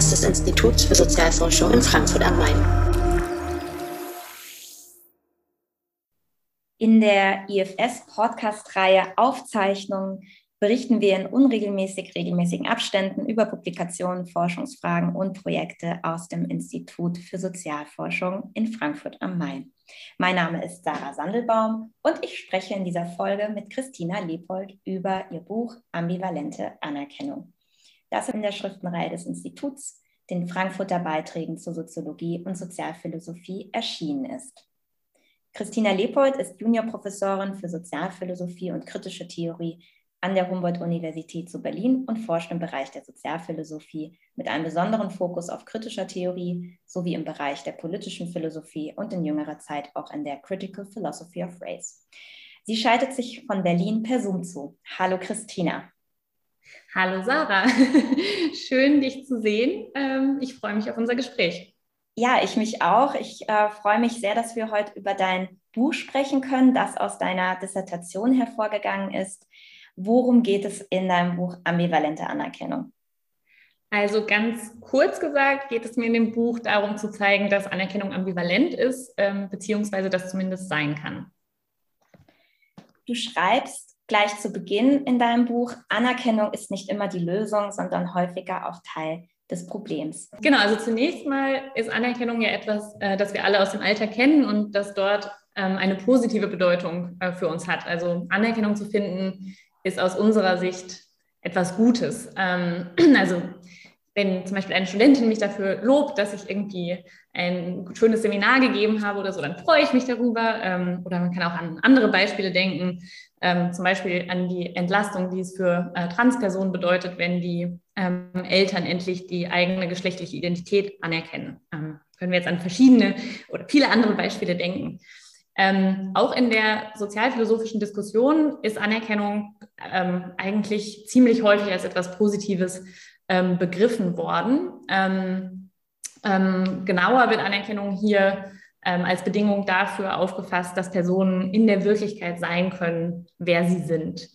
Podcast des Instituts für Sozialforschung in Frankfurt am Main. In der IFS-Podcast-Reihe Aufzeichnungen berichten wir in unregelmäßig regelmäßigen Abständen über Publikationen, Forschungsfragen und Projekte aus dem Institut für Sozialforschung in Frankfurt am Main. Mein Name ist Sarah Sandelbaum und ich spreche in dieser Folge mit Christina Leopold über ihr Buch Ambivalente Anerkennung, das in der Schriftenreihe des Instituts, den Frankfurter Beiträgen zur Soziologie und Sozialphilosophie, erschienen ist. Christina Leopold ist Juniorprofessorin für Sozialphilosophie und kritische Theorie an der Humboldt-Universität zu Berlin und forscht im Bereich der Sozialphilosophie mit einem besonderen Fokus auf kritischer Theorie sowie im Bereich der politischen Philosophie und in jüngerer Zeit auch in der Critical Philosophy of Race. Sie schaltet sich von Berlin per Zoom zu. Hallo Christina. Hallo Sarah, schön dich zu sehen. Ähm, ich freue mich auf unser Gespräch. Ja, ich mich auch. Ich äh, freue mich sehr, dass wir heute über dein Buch sprechen können, das aus deiner Dissertation hervorgegangen ist. Worum geht es in deinem Buch Ambivalente Anerkennung? Also ganz kurz gesagt geht es mir in dem Buch darum zu zeigen, dass Anerkennung ambivalent ist, ähm, beziehungsweise das zumindest sein kann. Du schreibst gleich zu Beginn in deinem Buch, Anerkennung ist nicht immer die Lösung, sondern häufiger auch Teil des Problems. Genau, also zunächst mal ist Anerkennung ja etwas, äh, das wir alle aus dem Alltag kennen und das dort ähm, eine positive Bedeutung äh, für uns hat. Also Anerkennung zu finden ist aus unserer Sicht etwas Gutes. Ähm, also wenn zum Beispiel eine Studentin mich dafür lobt, dass ich irgendwie ein schönes Seminar gegeben habe oder so, dann freue ich mich darüber. Ähm, oder man kann auch an andere Beispiele denken, ähm, zum Beispiel an die Entlastung, die es für äh, Transpersonen bedeutet, wenn die ähm, Eltern endlich die eigene geschlechtliche Identität anerkennen. Können wir jetzt an verschiedene oder viele andere Beispiele denken. Ähm, auch in der sozialphilosophischen Diskussion ist Anerkennung ähm, eigentlich ziemlich häufig als etwas Positives ähm, begriffen worden. Ähm, ähm, genauer wird Anerkennung hier ähm, als Bedingung dafür aufgefasst, dass Personen in der Wirklichkeit sein können, wer sie sind.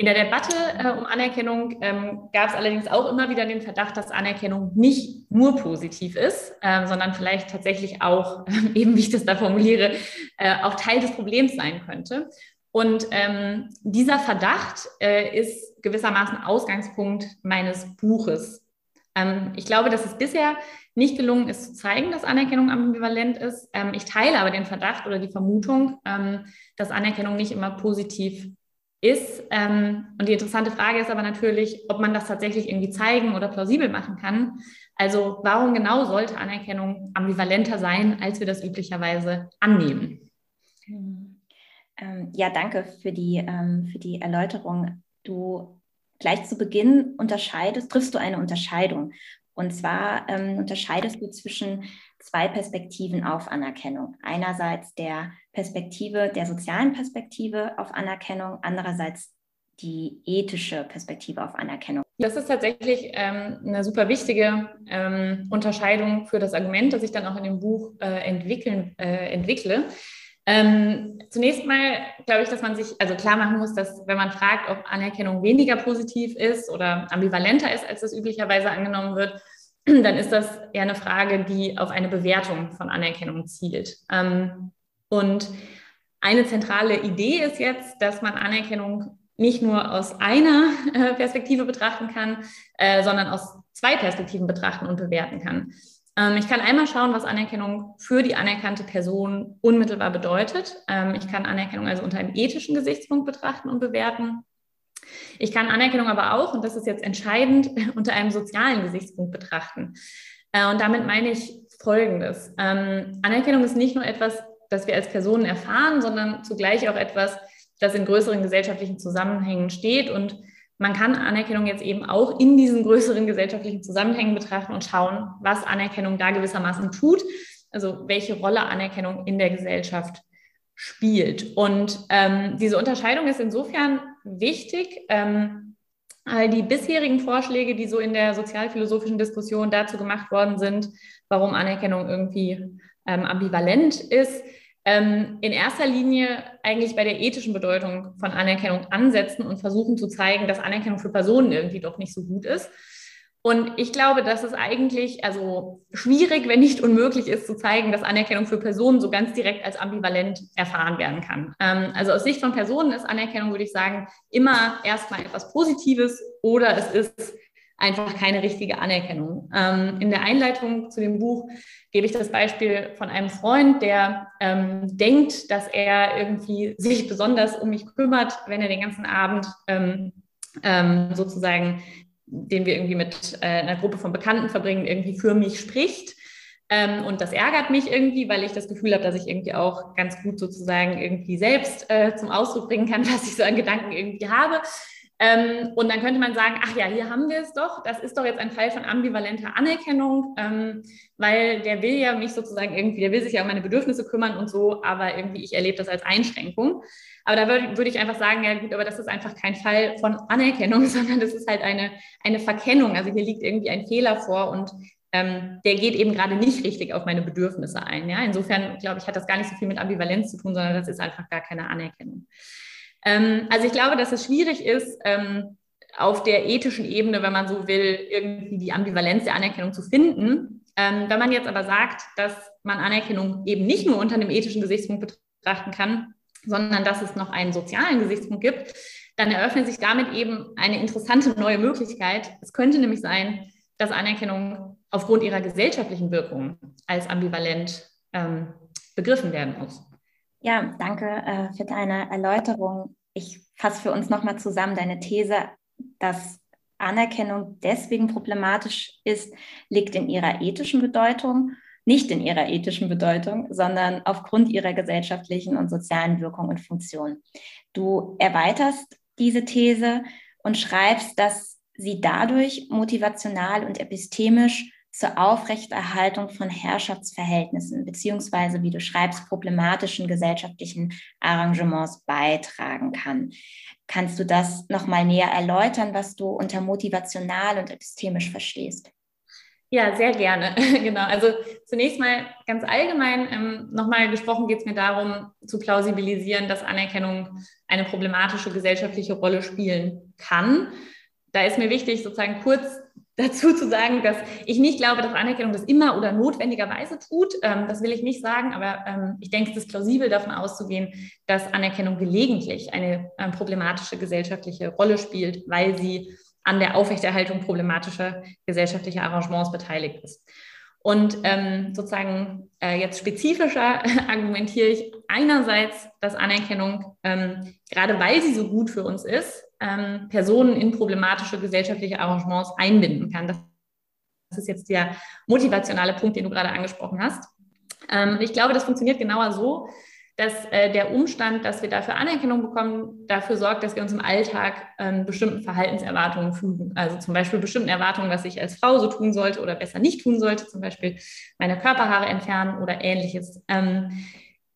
In der Debatte äh, um Anerkennung ähm, gab es allerdings auch immer wieder den Verdacht, dass Anerkennung nicht nur positiv ist, ähm, sondern vielleicht tatsächlich auch, äh, eben wie ich das da formuliere, äh, auch Teil des Problems sein könnte. Und ähm, dieser Verdacht äh, ist gewissermaßen Ausgangspunkt meines Buches. Ähm, ich glaube, dass es bisher nicht gelungen ist zu zeigen, dass Anerkennung ambivalent ist. Ähm, ich teile aber den Verdacht oder die Vermutung, ähm, dass Anerkennung nicht immer positiv ist. Ähm, und die interessante Frage ist aber natürlich, ob man das tatsächlich irgendwie zeigen oder plausibel machen kann. Also warum genau sollte Anerkennung ambivalenter sein, als wir das üblicherweise annehmen? Ähm, ja, danke für die, ähm, für die Erläuterung. Du gleich zu Beginn unterscheidest, triffst du eine Unterscheidung. Und zwar ähm, unterscheidest du zwischen zwei Perspektiven auf Anerkennung. Einerseits der Perspektive, der sozialen Perspektive auf Anerkennung, andererseits die ethische Perspektive auf Anerkennung. Das ist tatsächlich ähm, eine super wichtige ähm, Unterscheidung für das Argument, das ich dann auch in dem Buch äh, entwickeln, äh, entwickle. Ähm, zunächst mal glaube ich, dass man sich also klar machen muss, dass wenn man fragt, ob Anerkennung weniger positiv ist oder ambivalenter ist, als das üblicherweise angenommen wird, dann ist das eher eine Frage, die auf eine Bewertung von Anerkennung zielt. Ähm, und eine zentrale Idee ist jetzt, dass man Anerkennung nicht nur aus einer äh, Perspektive betrachten kann, äh, sondern aus zwei Perspektiven betrachten und bewerten kann. Ähm, ich kann einmal schauen, was Anerkennung für die anerkannte Person unmittelbar bedeutet. Ähm, ich kann Anerkennung also unter einem ethischen Gesichtspunkt betrachten und bewerten. Ich kann Anerkennung aber auch, und das ist jetzt entscheidend, unter einem sozialen Gesichtspunkt betrachten. Äh, und damit meine ich Folgendes. Ähm, Anerkennung ist nicht nur etwas, das wir als Personen erfahren, sondern zugleich auch etwas, das in größeren gesellschaftlichen Zusammenhängen steht. Und man kann Anerkennung jetzt eben auch in diesen größeren gesellschaftlichen Zusammenhängen betrachten und schauen, was Anerkennung da gewissermaßen tut, also welche Rolle Anerkennung in der Gesellschaft spielt. Und ähm, diese Unterscheidung ist insofern wichtig, ähm, die bisherigen Vorschläge, die so in der sozialphilosophischen Diskussion dazu gemacht worden sind, warum Anerkennung irgendwie ähm, ambivalent ist, ähm, in erster Linie eigentlich bei der ethischen Bedeutung von Anerkennung ansetzen und versuchen zu zeigen, dass Anerkennung für Personen irgendwie doch nicht so gut ist. Und ich glaube, dass es eigentlich also schwierig, wenn nicht unmöglich ist, zu zeigen, dass Anerkennung für Personen so ganz direkt als ambivalent erfahren werden kann. Ähm, also aus Sicht von Personen ist Anerkennung, würde ich sagen, immer erstmal etwas Positives oder es ist einfach keine richtige Anerkennung. Ähm, in der Einleitung zu dem Buch gebe ich das Beispiel von einem Freund, der ähm, denkt, dass er irgendwie sich besonders um mich kümmert, wenn er den ganzen Abend ähm, ähm sozusagen den wir irgendwie mit äh, einer Gruppe von Bekannten verbringen, irgendwie für mich spricht. Ähm, und das ärgert mich irgendwie, weil ich das Gefühl habe, dass ich irgendwie auch ganz gut sozusagen irgendwie selbst äh, zum Ausdruck bringen kann, was ich so an Gedanken irgendwie habe. Ähm, und dann könnte man sagen, ach ja, hier haben wir es doch. Das ist doch jetzt ein Fall von ambivalenter Anerkennung, ähm, weil der will ja mich sozusagen irgendwie, der will sich ja um meine Bedürfnisse kümmern und so, aber irgendwie ich erlebe das als Einschränkung. Aber da würde, würde ich einfach sagen, ja gut, aber das ist einfach kein Fall von Anerkennung, sondern das ist halt eine, eine Verkennung. Also hier liegt irgendwie ein Fehler vor und ähm, der geht eben gerade nicht richtig auf meine Bedürfnisse ein. Ja? Insofern, glaube ich, hat das gar nicht so viel mit Ambivalenz zu tun, sondern das ist einfach gar keine Anerkennung. Ähm, also ich glaube, dass es schwierig ist, ähm, auf der ethischen Ebene, wenn man so will, irgendwie die Ambivalenz der Anerkennung zu finden. Ähm, wenn man jetzt aber sagt, dass man Anerkennung eben nicht nur unter einem ethischen Gesichtspunkt betrachten kann, sondern dass es noch einen sozialen Gesichtspunkt gibt, dann eröffnet sich damit eben eine interessante neue Möglichkeit. Es könnte nämlich sein, dass Anerkennung aufgrund ihrer gesellschaftlichen Wirkung als ambivalent ähm, begriffen werden muss. Ja, danke äh, für deine Erläuterung. Ich fasse für uns nochmal zusammen deine These, dass Anerkennung deswegen problematisch ist, liegt in ihrer ethischen Bedeutung, nicht in ihrer ethischen Bedeutung, sondern aufgrund ihrer gesellschaftlichen und sozialen Wirkung und Funktion. Du erweiterst diese These und schreibst, dass sie dadurch motivational und epistemisch zur Aufrechterhaltung von Herrschaftsverhältnissen beziehungsweise, wie du schreibst, problematischen gesellschaftlichen Arrangements beitragen kann. Kannst du das nochmal näher erläutern, was du unter motivational und epistemisch verstehst? Ja, sehr gerne. genau. Also zunächst mal ganz allgemein ähm, nochmal gesprochen geht es mir darum, zu plausibilisieren, dass Anerkennung eine problematische gesellschaftliche Rolle spielen kann. Da ist mir wichtig, sozusagen kurz dazu zu sagen, dass ich nicht glaube, dass Anerkennung das immer oder notwendigerweise tut. Ähm, das will ich nicht sagen, aber ähm, ich denke, es ist plausibel davon auszugehen, dass Anerkennung gelegentlich eine ähm, problematische gesellschaftliche Rolle spielt, weil sie an der Aufrechterhaltung problematischer gesellschaftlicher Arrangements beteiligt ist. Und ähm, sozusagen äh, jetzt spezifischer argumentiere ich einerseits, dass Anerkennung, ähm, gerade weil sie so gut für uns ist, ähm, Personen in problematische gesellschaftliche Arrangements einbinden kann. Das ist jetzt der motivationale Punkt, den du gerade angesprochen hast. Ähm, ich glaube, das funktioniert genauer so, dass äh, der Umstand, dass wir dafür Anerkennung bekommen, dafür sorgt, dass wir uns im Alltag ähm, bestimmten Verhaltenserwartungen fügen. Also zum Beispiel bestimmten Erwartungen, was ich als Frau so tun sollte oder besser nicht tun sollte, zum Beispiel meine Körperhaare entfernen oder ähnliches. Ähm,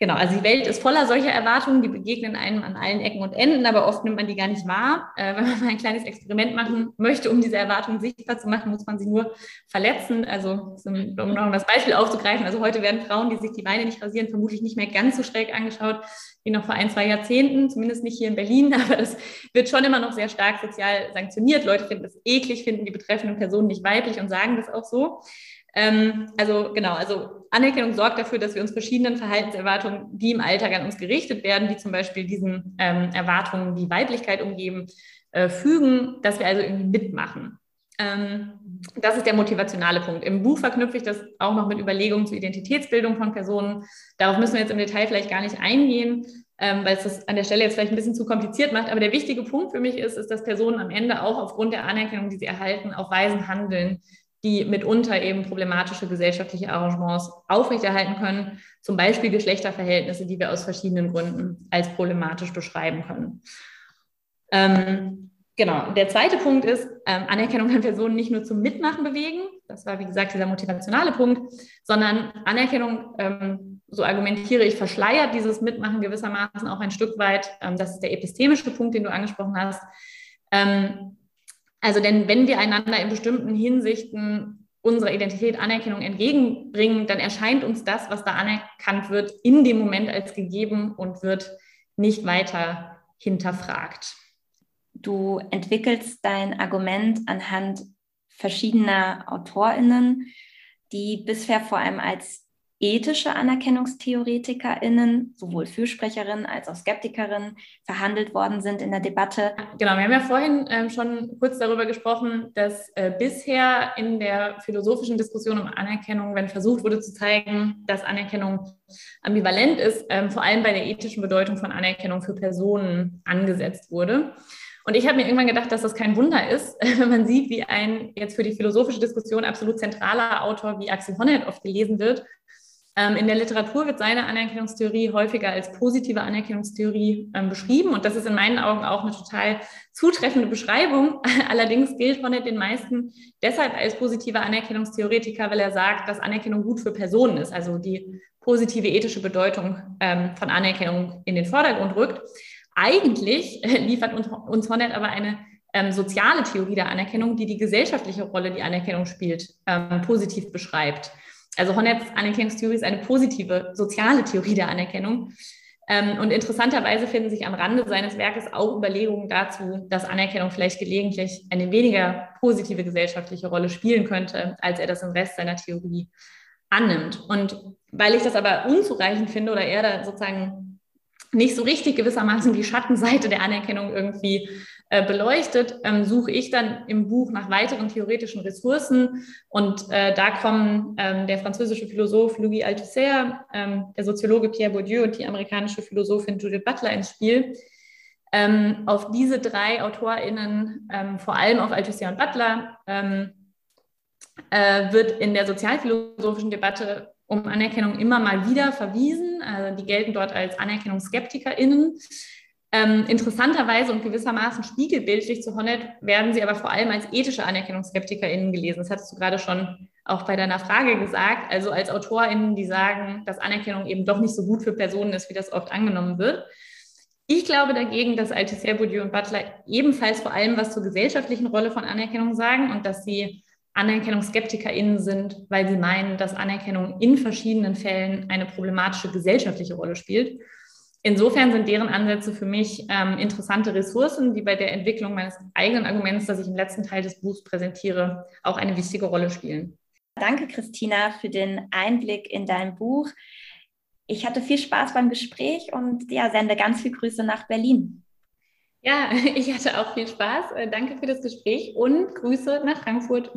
Genau, also die Welt ist voller solcher Erwartungen, die begegnen einem an allen Ecken und Enden, aber oft nimmt man die gar nicht wahr. Äh, wenn man mal ein kleines Experiment machen möchte, um diese Erwartungen sichtbar zu machen, muss man sie nur verletzen. Also um noch das Beispiel aufzugreifen, also heute werden Frauen, die sich die Beine nicht rasieren, vermutlich nicht mehr ganz so schräg angeschaut wie noch vor ein, zwei Jahrzehnten, zumindest nicht hier in Berlin, aber das wird schon immer noch sehr stark sozial sanktioniert. Leute finden das eklig, finden die betreffenden Personen nicht weiblich und sagen das auch so. Ähm, also genau, also Anerkennung sorgt dafür, dass wir uns verschiedenen Verhaltenserwartungen, die im Alltag an uns gerichtet werden, die zum Beispiel diesen ähm, Erwartungen, die Weiblichkeit umgeben, äh, fügen, dass wir also irgendwie mitmachen. Ähm, das ist der motivationale Punkt. Im Buch verknüpfe ich das auch noch mit Überlegungen zur Identitätsbildung von Personen. Darauf müssen wir jetzt im Detail vielleicht gar nicht eingehen, ähm, weil es das an der Stelle jetzt vielleicht ein bisschen zu kompliziert macht. Aber der wichtige Punkt für mich ist, ist, dass Personen am Ende auch aufgrund der Anerkennung, die sie erhalten, auf Weisen handeln, die mitunter eben problematische gesellschaftliche Arrangements aufrechterhalten können, zum Beispiel Geschlechterverhältnisse, die wir aus verschiedenen Gründen als problematisch beschreiben können. Ähm, genau, der zweite Punkt ist, ähm, Anerkennung kann Personen nicht nur zum Mitmachen bewegen, das war wie gesagt dieser motivationale Punkt, sondern Anerkennung, ähm, so argumentiere ich, verschleiert dieses Mitmachen gewissermaßen auch ein Stück weit, ähm, das ist der epistemische Punkt, den du angesprochen hast, ähm, also denn wenn wir einander in bestimmten Hinsichten unserer Identität Anerkennung entgegenbringen, dann erscheint uns das, was da anerkannt wird, in dem Moment als gegeben und wird nicht weiter hinterfragt. Du entwickelst dein Argument anhand verschiedener AutorInnen, die bisher vor allem als ethische AnerkennungstheoretikerInnen, sowohl Fürsprecherinnen als auch Skeptikerinnen, verhandelt worden sind in der Debatte. Genau, wir haben ja vorhin ähm, schon kurz darüber gesprochen, dass äh, bisher in der philosophischen Diskussion um Anerkennung, wenn versucht wurde zu zeigen, dass Anerkennung ambivalent ist, ähm, vor allem bei der ethischen Bedeutung von Anerkennung für Personen angesetzt wurde. Und ich habe mir irgendwann gedacht, dass das kein Wunder ist, wenn man sieht, wie ein jetzt für die philosophische Diskussion absolut zentraler Autor wie Axel Honneth oft gelesen wird in der Literatur wird seine Anerkennungstheorie häufiger als positive Anerkennungstheorie ähm, beschrieben und das ist in meinen Augen auch eine total zutreffende Beschreibung. Allerdings gilt Honneth den meisten deshalb als positiver Anerkennungstheoretiker, weil er sagt, dass Anerkennung gut für Personen ist, also die positive ethische Bedeutung ähm, von Anerkennung in den Vordergrund rückt. Eigentlich äh, liefert uns, Honneth aber eine ähm, soziale Theorie der Anerkennung, die die gesellschaftliche Rolle, die Anerkennung spielt, ähm, positiv beschreibt. Also Honneths Anerkennungstheorie ist eine positive soziale Theorie der Anerkennung. Ähm, und interessanterweise finden sich am Rande seines Werkes auch Überlegungen dazu, dass Anerkennung vielleicht gelegentlich eine weniger positive gesellschaftliche Rolle spielen könnte, als er das im Rest seiner Theorie annimmt. Und weil ich das aber unzureichend finde oder er da sozusagen nicht so richtig gewissermaßen die Schattenseite der Anerkennung irgendwie äh, beleuchtet, ähm, suche ich dann im Buch nach weiteren theoretischen Ressourcen. Und äh, da kommen ähm, der französische Philosoph Louis Althusser, ähm, der Soziologe Pierre Bourdieu und die amerikanische Philosophin Judith Butler ins Spiel. Ähm, auf diese drei AutorInnen, ähm, vor allem auf Althusser und Butler, ähm, äh, wird in der sozialphilosophischen Debatte um Anerkennung immer mal wieder verwiesen. Also die gelten dort als AnerkennungsskeptikerInnen. Ähm, interessanterweise und gewissermaßen spiegelbildlich zu Honneth werden sie aber vor allem als ethische AnerkennungsskeptikerInnen gelesen. Das hattest du gerade schon auch bei deiner Frage gesagt. Also als AutorInnen, die sagen, dass Anerkennung eben doch nicht so gut für Personen ist, wie das oft angenommen wird. Ich glaube dagegen, dass Althusser, Bourdieu und Butler ebenfalls vor allem was zur gesellschaftlichen Rolle von Anerkennung sagen und dass sie AnerkennungsskeptikerInnen sind, weil sie meinen, dass Anerkennung in verschiedenen Fällen eine problematische gesellschaftliche Rolle spielt insofern sind deren Ansätze für mich ähm, interessante Ressourcen, die bei der Entwicklung meines eigenen Arguments, das ich im letzten Teil des Buchs präsentiere, auch eine wichtige Rolle spielen. Danke, Christina, für den Einblick in dein Buch. Ich hatte viel Spaß beim Gespräch und ja, sende ganz viele Grüße nach Berlin. Ja, ich hatte auch viel Spaß. Äh, danke für das Gespräch und Grüße nach Frankfurt.